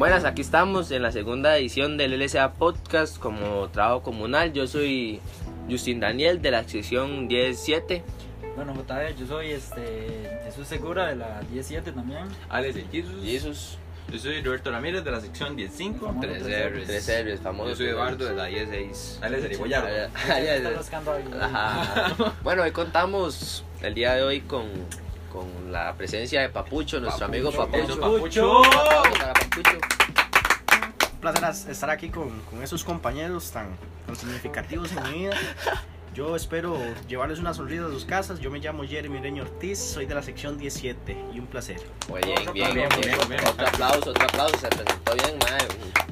Buenas, aquí estamos en la segunda edición del LSA Podcast como trabajo comunal. Yo soy Justin Daniel de la sección 17. Bueno, JB, yo soy este, Jesús Segura de la 17 también. Alex de Jesus. Jesus. Yo soy Roberto Ramírez de la sección 15. Famoso 3 tres R's, 3 R's, famoso. Yo soy Eduardo de la 16. Alex de. Bueno, hoy contamos el día de hoy con, con la presencia de Papucho, nuestro amigo Papucho. Papucho. Papucho. Un placer estar aquí con, con esos compañeros tan, tan significativos en mi vida. Yo espero llevarles una sonrisa a sus casas. Yo me llamo Jeremy Reño Ortiz, soy de la sección 17 y un placer. Muy bien, bien, bien, bien. bien, bien. Otro aplauso, otro aplauso. Se presentó bien, mae.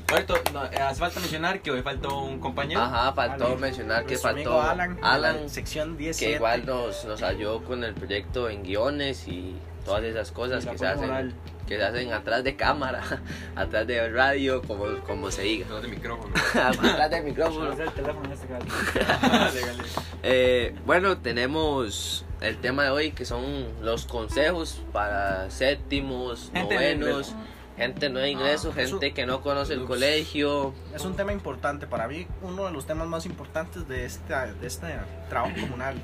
Roberto, no, eh, hace falta mencionar que hoy faltó un compañero. Ajá, faltó Alan. mencionar que faltó amigo Alan, Alan, sección 17. que igual nos, nos ayudó con el proyecto en guiones y todas esas cosas que se hacen, moral. Que se hacen atrás de cámara, atrás de radio, como, como se diga. No de micrófono. atrás del Vamos micrófono. a hacer el teléfono en este. Eh, bueno, tenemos el tema de hoy que son los consejos para séptimos, Gente de novenos, gente no de ingreso, Ah, eso- gente que no conoce el colegio. Es un tema importante, para mí uno de los temas más importantes de este, de este trabajo comunal.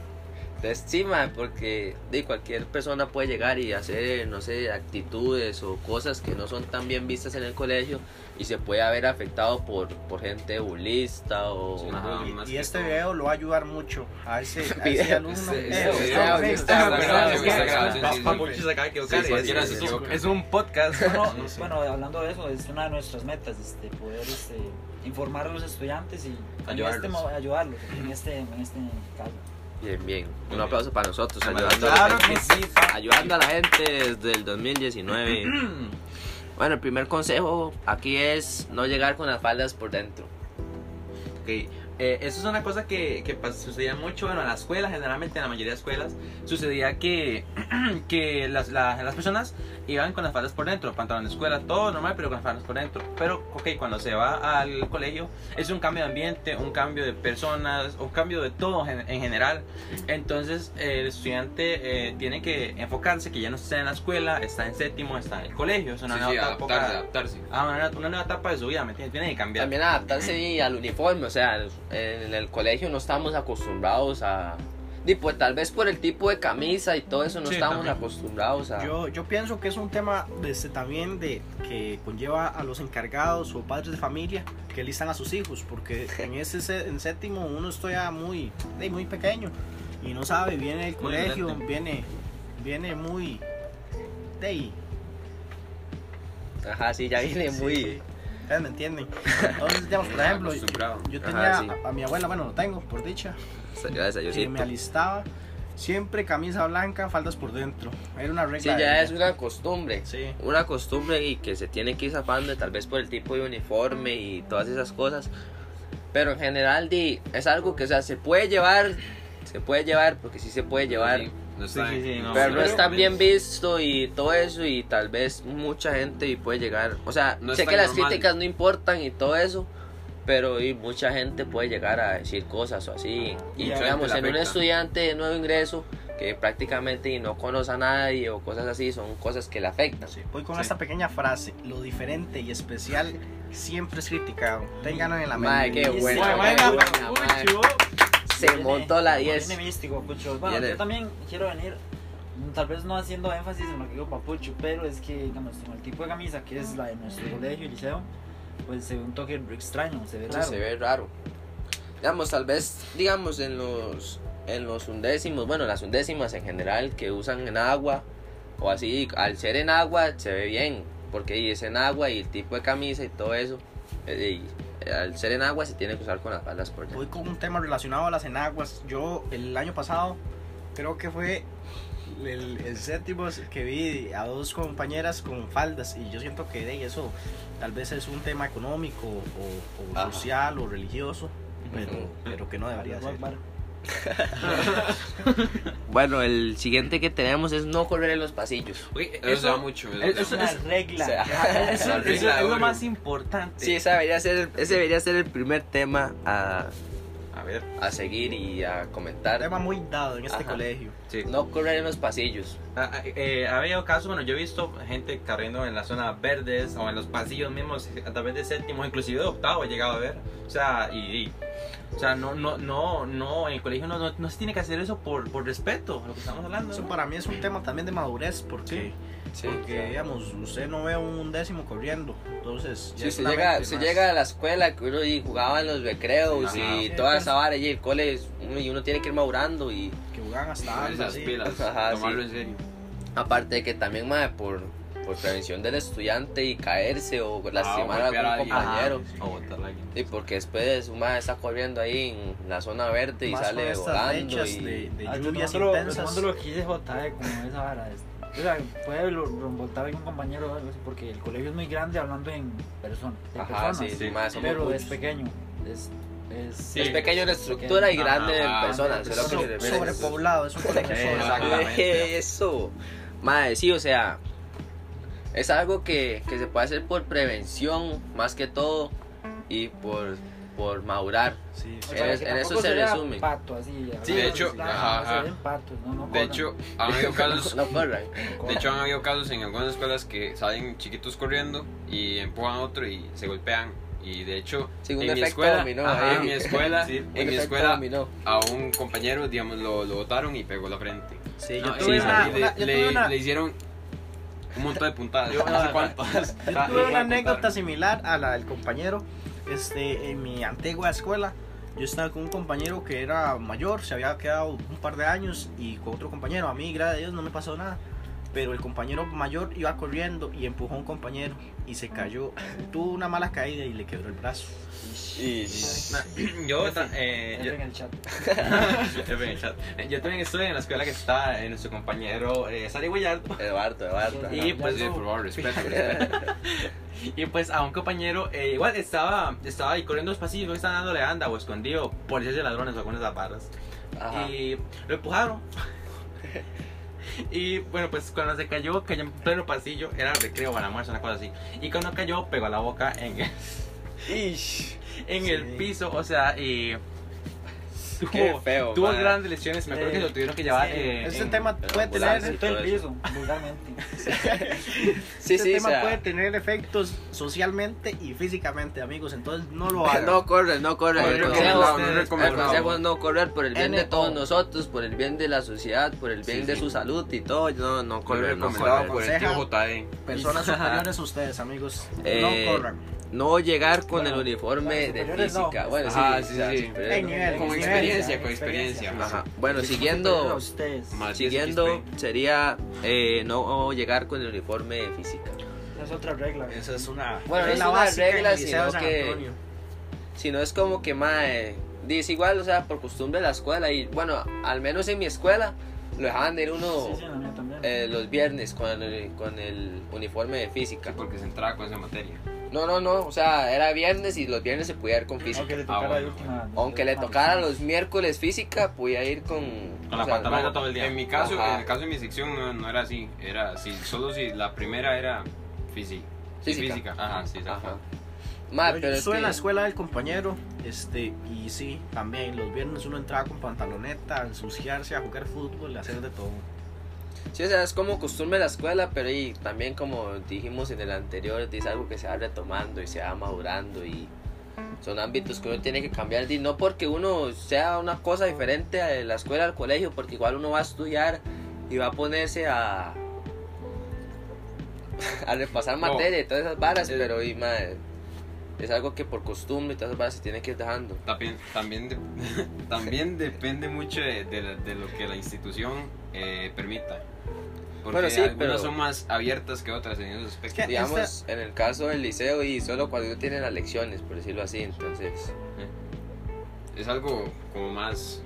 De estima porque de cualquier persona puede llegar y hacer no sé actitudes o cosas que no son tan bien vistas en el colegio y se puede haber afectado por, por gente bulista o Sí, Ajá. Y- más y que este todo. video lo va a ayudar mucho a ese, a ese Video. alumno. Es un- podcast. Bueno, hablando de eso, es una de nuestras metas, este, poder este, informar a los estudiantes y en Ayudarlos. este mo- ayudarlos en este, en este caso. Bien bien. Un aplauso para nosotros ayudando, a la gente, sí, ayudando a la gente desde el 2019 bueno el primer consejo aquí es no llegar con las faldas por dentro. Ok, eh, eso es una cosa que, que sucedía mucho bueno, en la escuela, generalmente en la mayoría de escuelas, sucedía que, que las, la- las personas iban con las faldas por dentro, pantalón de escuela, todo normal, pero con las faldas por dentro. Pero, ok, cuando se va al colegio, es un cambio de ambiente, un cambio de personas, un cambio de todo en, en general. Entonces, eh, el estudiante eh, tiene que enfocarse que ya no está en la escuela, está en séptimo, está en el colegio, es una Sí, nueva sí, etapa. adaptarse, adaptarse. Ah, una, una nueva etapa de su vida, ¿me entiendes? Tiene que cambiar. también adaptarse y al uniforme, o sea, en el colegio no estamos acostumbrados a... Y pues tal vez por el tipo de camisa y todo eso no Sí, también. acostumbrados a... Yo, yo pienso que es un tema este, también de que conlleva a los encargados o padres de familia que listan a sus hijos, porque en ese se- en séptimo uno está ya muy, muy pequeño y no sabe, viene del Muy colegio, viene, viene muy de ahí. Ajá, sí, ya viene Sí, muy... sí. Ustedes me entienden. Entonces, digamos, por ejemplo, yo Ajá, tenía sí. a, a mi abuela, bueno, lo tengo por dicha, Gracias, que me alistaba siempre camisa blanca, faldas por dentro. Era una regla. Sí, de ya ella. es una costumbre. Sí. Una costumbre y que se tiene que ir zapando tal vez por el tipo de uniforme y todas esas cosas. Pero en general di, es algo que o sea, se puede llevar, se puede llevar porque sí se puede llevar. Sí, no está Sí, sí, sí, no. pero no está bien visto y todo eso y tal vez mucha gente y puede llegar, o sea, No sé que las normal. críticas no importan y todo eso, pero y mucha gente puede llegar a decir cosas o así. Y Y digamos, en un estudiante de nuevo ingreso que prácticamente y no conoce a nadie o cosas así, son cosas que le afectan. Voy con esta pequeña frase. Lo diferente y especial siempre es criticado. Ténganlo en la mente. qué sí, qué venga, buena, mae. Se Viene- montó la 10. Viene místico, Papucho. Bueno, Viene. yo también quiero venir, mm, tal vez no haciendo énfasis en lo que digo Papucho, pero es que, digamos, con el tipo de camisa que es la de nuestro colegio y liceo, pues se ve un toque extraño, se ve Sí, raro. se ve raro. Digamos, tal vez, digamos, en los, en los undécimos, bueno, las undécimas en general que usan en agua o así, al ser en agua se ve bien, porque es en agua y el tipo de camisa y todo eso. eh, y, al ser en agua se tiene que usar con las faldas por dentro. Voy con un tema relacionado a las enaguas. Yo el año pasado creo que fue el, el séptimo que vi a dos compañeras con faldas y yo siento que de eso tal vez es un tema económico o, social o religioso, pero, pero que no debería ser. Bueno, el siguiente que tenemos es no correr en los pasillos. Eso da mucho. eso es- eso- Una regla. O sea, eso- La eso regla es lo más importante. Sí, ese debería ser, ese debería ser el primer tema a, A ver, a seguir y a comentar. Tema muy dado en este Ajá. colegio. sí. No correr en los pasillos. Ah, ah, eh, ha habido casos, bueno, yo he visto gente corriendo en las zonas verdes o en los pasillos mismos a través de séptimo, inclusive de octavo he llegado a ver. O sea, y, y- o sea, no, no, no, no, en el colegio no, no, no se tiene que hacer eso por, por respeto, lo que estamos hablando. Eso ¿no? para mí es un tema también de madurez porque, Sí, porque claro. digamos, usted no ve un décimo corriendo. Entonces, es se llega, mente se más. llega a la escuela que uno y jugaba en los recreos Ajá. y Sí, toda pues. esa vara y el cole uno, y uno tiene que ir madurando y que jugaban hasta antes, esas sí. pilas, Ajá, tomarlo sí. en serio. aparte de que también más por, por prevención del estudiante y caerse o lastimar a Ah, golpear algún alguien. compañero. Ajá, O a. Y porque después un mae está corriendo ahí en la zona verde y Más sale volando y de, de Ah, lluvias lo- intensas. retomando lo que dice JE, como esa vara. es- o sea, puede lo- algún compañero o algo así, porque el colegio es muy grande hablando en persona, de Ajá, personas. sí, sí. somos pero es pequeño. Es, es, Sí. es pequeño en estructura y grande en personas. es lo que So- sobrepoblado, es un colegio exactamente. Eso. Mae, sí, o sea, es algo que, que se puede hacer por prevención más que todo y por, por madurar. Sí, sí. en- en eso se resume. Pato, así, Sí, de hecho, plano, ajá, no ajá. se ven patos, no, no De hecho, han habido casos, No de hecho han habido casos en algunas escuelas que salen chiquitos corriendo y empujan a otro y se golpean. Y de hecho, en mi escuela, dominó ajá, ahí. en mi escuela, Sí, en mi escuela dominó. a un compañero, digamos, lo, lo botaron y pegó la frente. Sí, yo No, tuve sí, una, le, una- yo le- tuve una- le hicieron un montón de puntadas. Yo- no sé cuántas. Yo tuve una anécdota similar a la del compañero. Este, en mi antigua escuela, yo estaba con un compañero que era mayor, se había quedado un par de años y con otro compañero. A mí, gracias a Dios, no me pasó nada. Pero el compañero mayor iba corriendo y empujó a un compañero y se cayó. Tuvo una mala caída y le quebró el brazo. Y, Yo, eh, yo- en el chat. En también estuve en la escuela que está eh, nuestro compañero eh, Sari Guillardo. Eduardo, Eduardo. Y Ya, pues, por favor, respeto, y pues a un compañero, eh, igual estaba, estaba ahí corriendo los pasillos, no estaban dándole anda o escondido, policías de ladrones o algunas. Ajá. Y lo empujaron. Y bueno, pues cuando se cayó, cayó en pleno pasillo, era recreo o almuerzo, una cosa así. Y cuando cayó, pegó la boca en el, en Sí. el piso, o sea, y Qué feo, tuvo grandes lesiones. Me acuerdo que lo tuvieron que llevar. Sí, eh, este en- tema puede ambulancia. tener, Todo el piso, vulgarmente. Sí, sí, o tema sea, puede tener efectos socialmente y físicamente, amigos. Entonces no lo hagan. no corren, no corren. No El consejo, es no correr por el bien de NO. todos nosotros, por el bien de la sociedad, por el bien Sí, de sí. su salud y todo. No, no recomendado por el tío Aconseja- JE. Personas superiores a ustedes, amigos. Eh, no corran. No llegar con Bueno, el uniforme de superiores no. física. Bueno, sí, Ajá, o sí, sí. Hay no. nivel, Con nivel. experiencia, con experiencia. Ajá. Bueno, siguiendo, ustedes. Más siguiendo 10 sería eh, no llegar con el uniforme de física. Esa es otra regla. Esa es una, Bueno, no es regla una regla, sino que- Antonio. Si no es como que mae, dice igual, o sea, por costumbre de la escuela y bueno, al menos en mi escuela lo dejaban de ir uno Sí, sí, eh, los viernes con el, con el uniforme de física. Porque se entraba con esa materia. No, no, no, o sea, era viernes y los viernes se podía ir con física. Aunque le tocara bueno, última. Aunque le tocara los miércoles física, podía ir con... Con la sea, pantalona no, todo el día. En mi caso, Ajá. en el caso de mi sección no, no era así. Era así. Solo si la primera era física. Sí, Física. física. Ajá, sí. Ajá. Pero yo es estuve en la escuela del compañero, este, y sí, también los viernes uno entraba con pantaloneta, a ensuciarse, a jugar fútbol, a hacer de todo. Sí, o sea, es como costumbre de la escuela, pero y también como dijimos en el anterior, es algo que se va retomando y se va madurando y son ámbitos que uno tiene que cambiar. Y no porque uno sea una cosa diferente a la escuela al colegio, porque igual uno va a estudiar y va a ponerse a a repasar No. materia y todas esas varas, Es- pero y, madre, es algo que por costumbre y todas esas varas se tiene que ir dejando. También, también, de- también depende mucho de, de de lo que la institución eh, permita. Porque Bueno, sí, algunas pero- son más abiertas que otras en esos aspectos. que- Digamos, en el caso del liceo y solo cuando uno tiene las lecciones, por decirlo así, entonces... Es algo como más,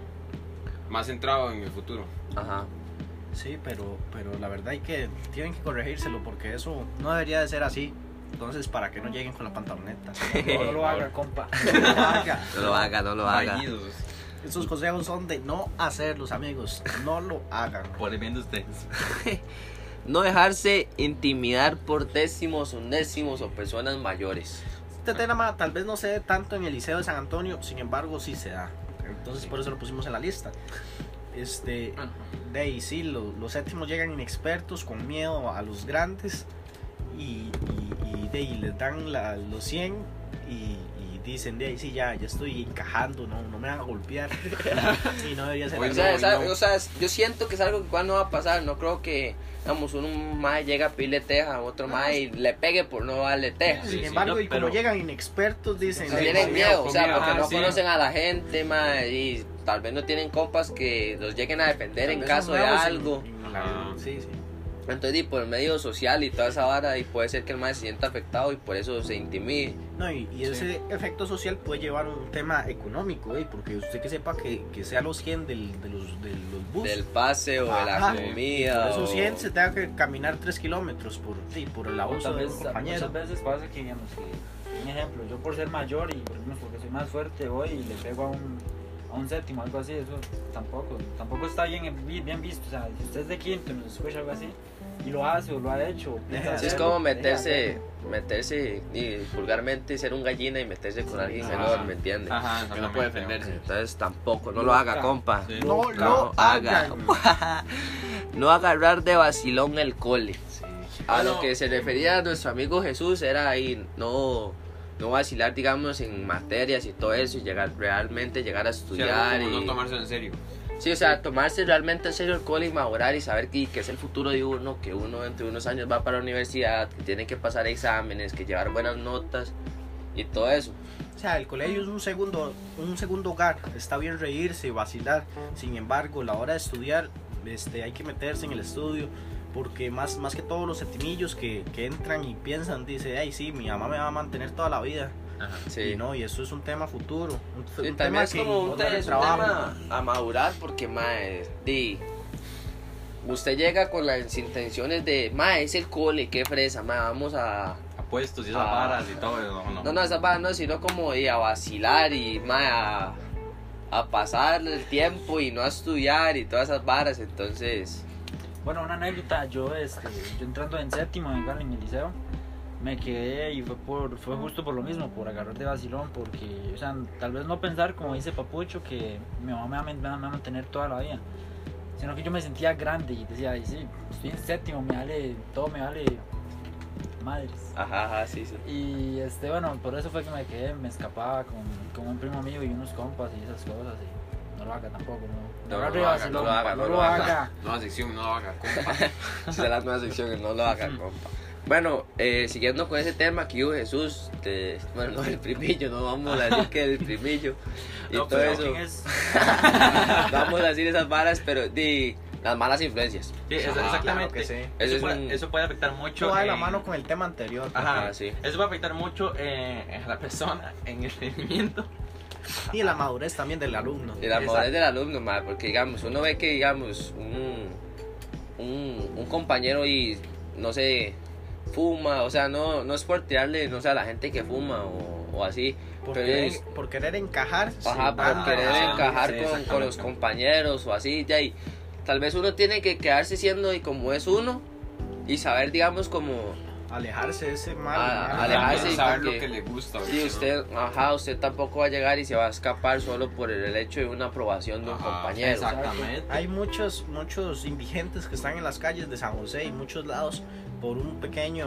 más centrado en el futuro. Ajá. Sí, pero, pero la verdad hay que, tienen que corregírselo porque eso no debería de ser así. Entonces, para que no lleguen con la pantaloneta. No, no lo haga, compa. No lo haga. No lo haga, no lo haga. Fallidos. Esos consejos son de no hacerlos, amigos. No lo hagan. Por el bien de ustedes. No dejarse intimidar por décimos, undécimos o personas mayores. Este tema tal vez no se dé tanto en el Liceo de San Antonio, sin embargo sí se da. Entonces por eso lo pusimos en la lista. Este, de ahí sí, lo- los séptimos llegan inexpertos, con miedo a los grandes y, y, y de ahí les dan la- los 100 y, y dicen de ahí sí, ya, ya estoy encajando, no, no me van a golpear. y no debería ser Oye, O sea, no, es algo- no. o sea, es- yo siento que es algo que igual no va a pasar. No creo que, digamos, un mae llega a pedirle teja a otro mae y le pegue por no darle teja. Sí, Sin sí, embargo, no, y como pero- llegan inexpertos, dicen... "Ay, tienen miedo, o sea, miedo. porque Ah, no sí. conocen a la gente, mae, y tal vez no tienen compas que los lleguen a defender tal en caso de en- algo. en la- sí, sí. Entonces, y por el medio social y toda esa vara, y puede ser que el mae se sienta afectado y por eso se intimide. No, y, y ese efecto social puede llevar a un tema económico, ¿eh? porque usted que sepa que, que sea los 100 del, de los, de los bus. Del pase o de la comida. Por esos o- 100 se tenga que caminar 3 kilómetros por, sí, por el O abuso de vez, un compañero. muchas veces pasa que, digamos, que, un ejemplo, yo por ser mayor y por ejemplo, porque soy más fuerte voy y le pego a un, un séptimo, algo así, eso tampoco, tampoco está bien, bien visto. O sea, si usted es de quinto y nos escucha algo así y lo hace o lo ha hecho, es como meterse, meterse, y vulgarmente ser un gallina y meterse con alguien Ajá. menor, ¿me entiendes? Ajá, Que no puede defenderse. Entonces tampoco, no lo haga, compa. Sí. No Nunca lo hagan. no agarrar de vacilón el cole. A lo que se refería a nuestro amigo Jesús era ahí no, no vacilar, digamos, en materias y todo eso y llegar realmente llegar a Sí, estudiar. como y, no tomarse en serio. sí, o sea, tomarse realmente en serio el cole y madurar y saber que, que es el futuro de uno, que uno entre unos años va para la universidad, que tiene que pasar exámenes, que llevar buenas notas y todo eso. O sea, el colegio es un segundo, un segundo hogar. Está bien reírse, vacilar. Sin embargo, la hora de estudiar, este, hay que meterse en el estudio. Porque más, más que todos los septimillos que, que entran y piensan, dice, ay, sí, mi mamá me va a mantener toda la vida. Ajá. Sí. Y no, y eso es un tema futuro. Un, Sí, un también es como un, no te- le es un trabajo. tema a madurar porque, mae, di, usted llega con las intenciones de, mae, es el cole, qué fresa, mae, vamos a... Apuestos y esas Ah. varas y todo eso. ¿o no? No, no, esa vara no, sino como a vacilar y, mae, a, a pasar el tiempo y no a estudiar y todas esas varas, entonces... Bueno, una anécdota, yo, este, yo entrando en séptimo en, el liceo, me quedé y fue, por, fue justo por lo mismo, por agarrar de vacilón, porque, o sea, tal vez no pensar, como dice Papucho, que mi mamá me va, me va a mantener toda la vida, sino que yo me sentía grande y decía, "Ay, sí, estoy en séptimo, me vale, todo me vale madres. Ajá, ajá, sí, sí. Y este, bueno, por eso fue que me quedé, me escapaba con, con un primo mío y unos compas y esas cosas. Y lo haga tampoco, no. No, no lo haga, no lo haga, no no lo haga. Nueva sección, no lo haga, compa. Esa es la nueva sección, no lo haga, compa. Bueno, eh, siguiendo con ese tema que hubo Jesús, de, bueno, no el primillo, no vamos a decir que el primillo y No, todo pero eso. ¿Quién es? vamos a decir esas varas, pero di las malas influencias. Sí, es- Ajá, exactamente. claro que sí. Eso Eso, es puede, un- eso puede afectar mucho. Va de la mano con el tema anterior. Ajá, Ajá, sí. Eso puede afectar mucho eh, en la persona, en el rendimiento. Y la madurez también del alumno. De la madurez del alumno, madre, porque digamos, uno ve que, digamos, un, un, un compañero y, no sé, fuma, o sea, no, no es por tirarle, no sé, a la gente que fuma o, o así, Por, pero querer, es- por querer encajar. Ajá, por a- querer ah, encajar sí, con, con los compañeros o así, ya y tal vez uno tiene que quedarse siendo y como es uno y saber, digamos, como Alejarse de ese mal. Mal- alejarse y saber porque- lo que le gusta. si usted, ajá, usted tampoco va a llegar y se va a escapar solo por el hecho de una aprobación de un Ajá, compañero. Exactamente. Hay muchos, muchos indigentes que están en las calles de San José y muchos lados por un pequeño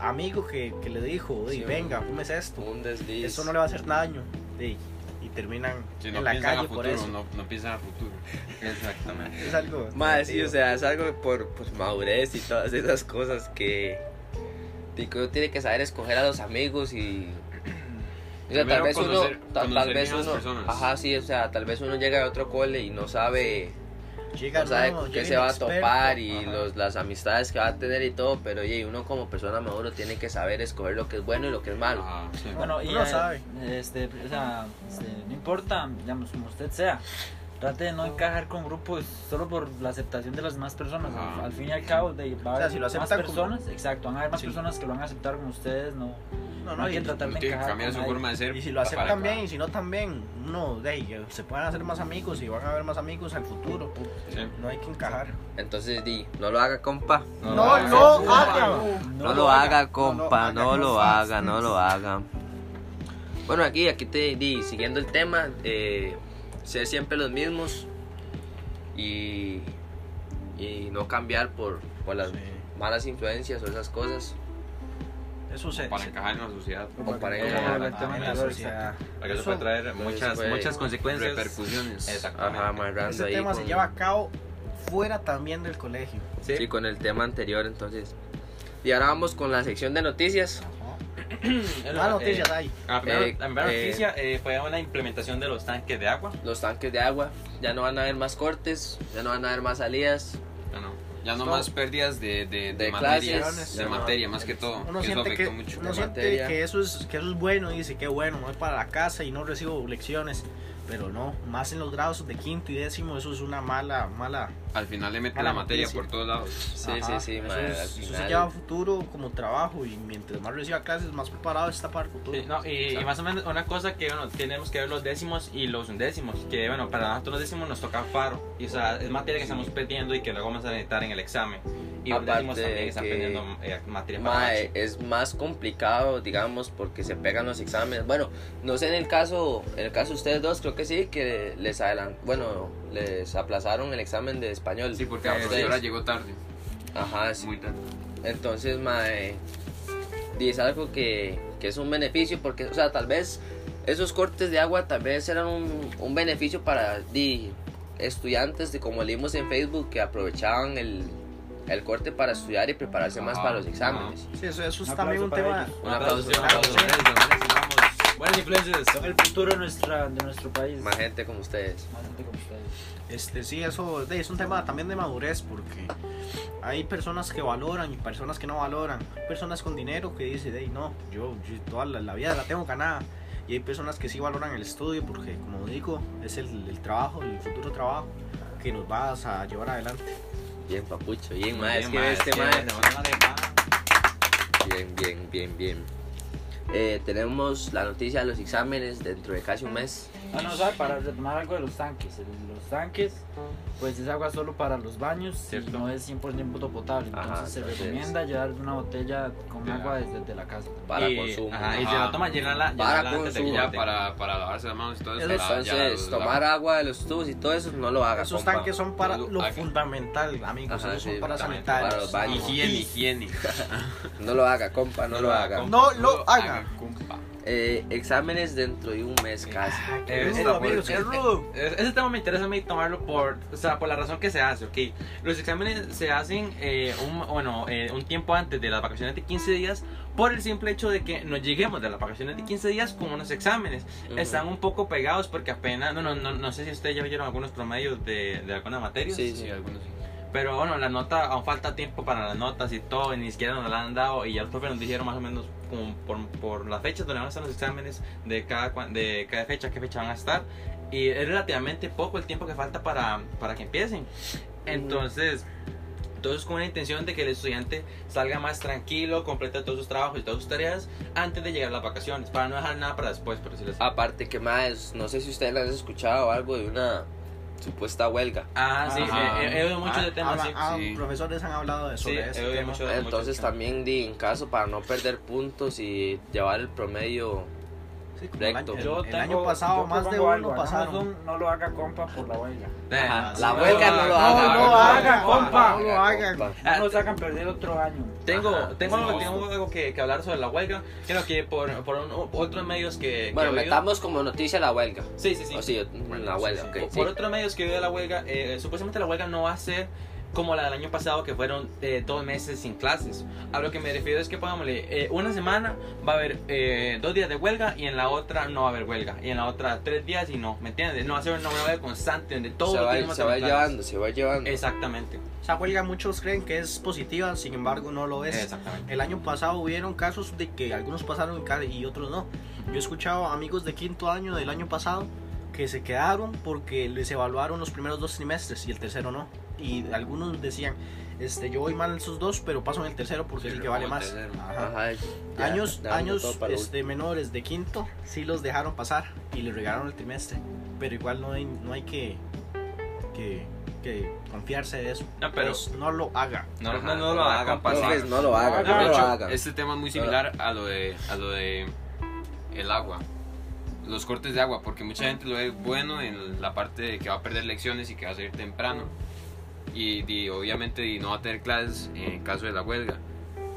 amigo que, que le dijo, "Ey, Sí, venga, fúmese esto. Un desliz. Eso no le va a hacer daño. Ey, y terminan Si no en la piensan a calle por futuro, eso. no, no piensan a futuro. Exactamente. Es algo. Más, sí, o sea, es algo por, por madurez y todas esas cosas que, que uno tiene que saber escoger a los amigos y... O sea, tal vez uno, conocer- tal, vez uno, personas. ajá, sí, o sea, tal vez uno llega a otro cole y no sabe, Llega no sabe con qué se va a topar y Ajá. los, las amistades que va a tener y todo, pero oye, uno como persona maduro tiene que saber escoger lo que es bueno y lo que es malo. Ajá. Sí. Bueno, y Uno eh, sabe. Este, o sea, este, no importa, digamos, como usted sea. Trate de no encajar con grupos solo por la aceptación de las demás personas. Ajá. Al, fin y al cabo, de, va a O sea, haber si lo más aceptan como- personas, exacto, van a haber más Sí. personas que lo van a aceptar como ustedes, no, No, no, no, hay y, que tratar de encajar cambiar con su nadie. forma de ser. y si lo aceptan bien y si no también, uno de ahí, se pueden hacer más amigos y van a haber más amigos al futuro. Sí. No hay que encajar. Entonces, di, no lo haga, compa. No, lo haga. lo haga. No, lo haga, no compa, no lo no haga, no lo haga. Bueno, aquí, aquí te di, siguiendo el tema, eh, ser siempre los mismos y, y no cambiar por, por las Sí. malas influencias o esas cosas. Eso se. Para se- encajar en la sociedad. O para encajar. el tema Ah, en la anterior, sociedad. Porque eso Eso- puede traer muchas, puede- muchas consecuencias. Repercusiones. Exactamente. Este ahí tema se con- lleva a cabo fuera también del colegio. Sí. sí, con el tema anterior, entonces. Y ahora vamos con la sección de noticias. Bueno, Más eh. La primera, Eh, la primera eh, noticia eh, fue una implementación de los tanques de agua. Los tanques de agua, ya no van a haber más cortes, ya no van a haber más salidas. No, no. Ya no más pérdidas de, de, de, De materias, de no. materia más que todo. Uno que eso siente, que, afectó mucho. uno siente que, eso es, que eso es bueno y dice que bueno, voy para la casa y no recibo lecciones. Pero no, más en los grados de quinto y décimo, eso es una mala, mala. Al final le meten la materia noticia. por todos lados. Sí, Ajá, sí, sí, eso, madre, es- al eso se lleva a futuro como trabajo y mientras más reciba clases, más preparado está para el futuro. Sí, no, y, y más o menos una cosa que bueno, tenemos que ver los décimos y los undécimos, que bueno, para nosotros los décimos nos toca faro, y o sea, es materia que estamos perdiendo y que luego vamos a necesitar en el examen. Y Aparte están que- eh, es más complicado, digamos, porque se pegan los exámenes. Bueno, no sé en el caso, en el caso de ustedes dos, creo que sí, que les adelan, bueno, les aplazaron el examen de español. Sí, porque la profesora llegó tarde. Ajá, sí. Muy tarde. Entonces, mae, es algo que, que es un beneficio, porque, o sea, tal vez esos cortes de agua tal vez eran un, un beneficio para di, estudiantes, de como leímos en Facebook, que aprovechaban el, el corte para estudiar y prepararse más para los exámenes. Sí, eso, eso es también un tema. ellos. Un aplauso. Buenas influencias. Son el futuro de, nuestra, de nuestro país. Más gente como ustedes. Más gente como ustedes. Este, sí, eso es un tema también de madurez porque hay personas que valoran y personas que no valoran. Hay personas con dinero que dicen, hey, no, yo, yo toda la, la vida la tengo ganada. Y hay personas que sí valoran el estudio porque, como digo, es el, el trabajo, el futuro trabajo que nos va a llevar adelante. Bien, papucho, bien, bien, es que este Bien, bien, bien, bien. Eh, tenemos la noticia de los exámenes dentro de casi un mes. Ah, no, ¿sabe? Para retomar algo de los tanques. el- tanques, pues es agua solo para los baños Cierto. y no es 100% potable. Entonces Ajá, se recomienda llevar una botella con agua desde, desde la casa. Para y, consumo. Ajá, y se la toma llenarla, Para llenarla antes de que consumo. Ya para, para lavarse las manos y todo eso. Eso, la- ya Entonces, la- tomar agua de los tubos y todo eso no lo haga. Esos compa. tanques son para lo fundamental, amigos. Ajá, esos son sí, para sanitarios. para los baños. Higiene, higiene. No lo haga, compa, no, lo haga. compa. No lo haga. Eh, exámenes dentro de un mes casi. Eh, rudo, amigos, es- qué rudo. es- Ese tema me interesa a mí tomarlo por, o sea, por la razón que se hace, ok. Los exámenes se hacen eh, un, bueno, eh, un tiempo antes de las vacaciones de 15 días por el simple hecho de que nos lleguemos de las vacaciones de 15 días con unos exámenes. Ujú. Están un poco pegados porque apenas, no, no, no, no sé si ustedes ya vieron algunos promedios de, de algunas materias. Sí, Sí, algunos sí. Pero bueno, la nota, aún falta tiempo para las notas y todo, y ni siquiera nos la han dado. Y ya los profes nos dijeron más o menos como por, por las fechas donde van a estar los exámenes, de cada, de cada fecha, qué fecha van a estar. Y es relativamente poco el tiempo que falta para, para que empiecen. Entonces, todo es con la intención de que el estudiante salga más tranquilo, complete todos sus trabajos y todas sus tareas antes de llegar a las vacaciones, para no dejar nada para después, por decirlo así. Aparte que más, no sé si ustedes han escuchado algo de una supuesta huelga. Ah, sí, Ajá. he, he- oído mucho Ah, de temas ah, así. ah, sí. profesores han hablado de Sí, sobre mucho de Entonces mucho- también di, en caso para no perder puntos y llevar el promedio Sí, como el recto. año- Yo el, el tengo- año pasado yo más de uno algo, pasaron. Amazon no lo haga compa por la huelga. Ajá, sí, la huelga no lo No, haga. no compa. haga, compa, no lo haga. compa. Ah, No nos hagan perder otro año. Tengo, Ajá, tengo, algo, no. tengo algo que, que hablar sobre la huelga. Creo que por, por un- otros medios que. que Bueno, oído- metamos como noticia la huelga. Sí, sí, sí. O sí, la huelga, sí. ok. Por, otros medios que de la huelga, eh, supuestamente la huelga no va a ser como la del año pasado, que fueron eh, dos meses sin clases. A lo que me refiero es que, pongámosle, eh, una semana va a haber eh, dos días de huelga y en la otra no va a haber huelga. Y en la otra tres días y no, ¿me entiendes? No va a ser una huelga constante donde todos se va, vamos se va llevando, se va llevando. Exactamente. Esa huelga muchos creen que es positiva, sin embargo no lo es. Exactamente. El año pasado hubieron casos de que algunos pasaron y otros no. Yo he escuchado amigos de quinto año del año pasado que se quedaron porque les evaluaron los primeros dos trimestres y el tercero no. Y algunos decían, este, yo voy mal en esos dos, pero paso en el tercero porque es el que vale más. tercero. Ajá. Ajá, ya, años este, menores de quinto sí los dejaron pasar y les regalaron el trimestre. Pero igual no hay, no hay que, que, que confiarse de eso. No, pero- Pues no lo haga. No, Ajá, no, no lo hagan, no lo hagan, No, no De lo hecho, hagan. este tema es muy similar a lo de a lo de el agua. los cortes de agua, porque mucha gente lo ve bueno en la parte de que va a perder lecciones y que va a salir temprano. Y, y obviamente y no va a tener clases en caso de la huelga.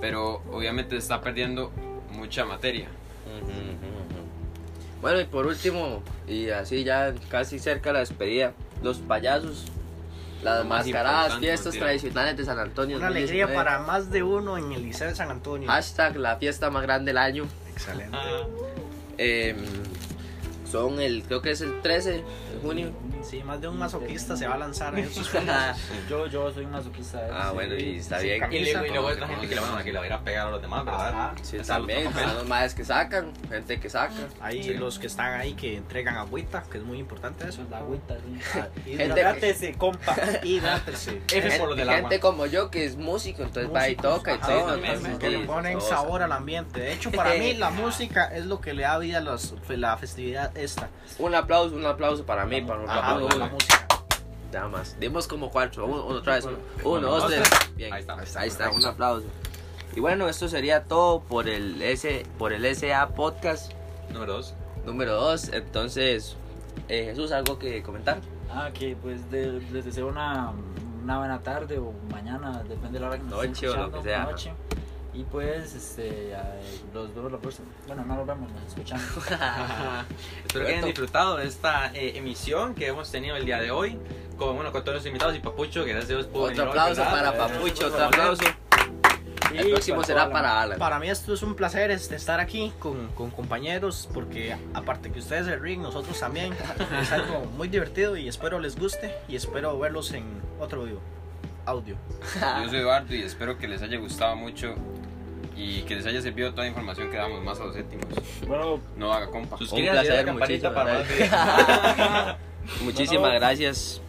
Pero obviamente está perdiendo mucha materia. Bueno, y por último, y así ya casi cerca de la despedida, los payasos, las Lo mascaradas, fiestas tradicionales de San Antonio. Una alegría 2019. para más de uno en el Liceo de San Antonio. Hashtag la fiesta más grande del año. Excelente. Em, son el, creo que es el 13 de junio. Sí, más de un masoquista se va a lanzar en esos Yo, yo soy un masoquista. ¿eh? Ah, Sí. bueno, y está sí, bien. camisa. Y luego, y se gente que le, conoce. van a, que le va a ir a pegar a los demás, ¿verdad? Ajá. Sí, Esa también. Son los madres que sacan, gente que saca. Hay Sí. los que están ahí que entregan agüita, que es muy importante eso. Eso es la agüita, sí. Ah, Gente- Hidrátese, compa. Hidrátese. F por lo del agua. gente como yo que es músico, entonces va y toca y ajá, todo. también, entonces, que le ponen sabor al ambiente. De hecho, para mí la música es lo que le da vida a los- la festividad esta. Un aplauso, un aplauso para mí, para un aplauso. Música. Nada más. Dimos como cuatro. Uno, uno otra vez. Uno, Uno, dos, dos, tres. Bien. Ahí está. Ahí está, un aplauso. Y bueno, esto sería todo por el S, por el SA Podcast Número dos. número 2. Entonces, eh, Jesús, ¿algo que comentar? Ah, que pues de- les deseo una, una buena tarde o mañana, depende de la hora que nos estén Noche o lo que sea. noche. Y pues, este, ya, los vemos la próxima. Bueno, no los vemos, nos escuchamos. Espero que hayan disfrutado de esta eh, emisión que hemos tenido el día de hoy. Con, bueno, con todos los invitados y Papucho, que gracias a Dios pudo Otro venir hoy, aplauso ¿verdad? para Eh, Papucho, otro aplauso. El Y próximo para será toda la- para Alan. Para mí esto es un placer este, estar aquí con, con compañeros porque aparte que ustedes se ríen, nosotros también. Es algo muy divertido y espero les guste y espero verlos en otro video. Audio. Yo soy Eduardo y espero que les haya gustado mucho y que les haya servido toda la información que damos más a los séptimos. Bueno, No haga compa. Y placer, la campanita muchísimas gracias. Muchísimas gracias